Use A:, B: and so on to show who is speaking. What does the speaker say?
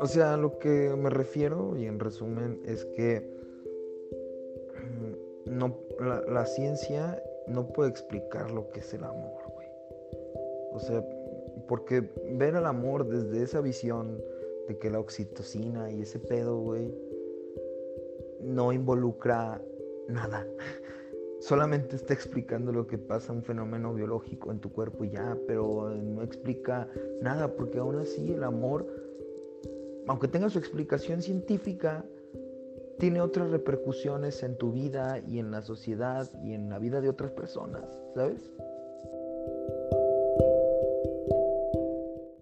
A: O sea, lo que me refiero, y en resumen, es que mm, no, la, ciencia no puede explicar lo que es el amor, güey. O sea, porque ver el amor desde esa visión de que la oxitocina y ese pedo, güey, no involucra nada. Solamente está explicando lo que pasa, un fenómeno biológico en tu cuerpo y ya, pero no explica nada, porque aún así el amor aunque tenga su explicación científica, tiene otras repercusiones en tu vida y en la sociedad y en la vida de otras personas, ¿sabes?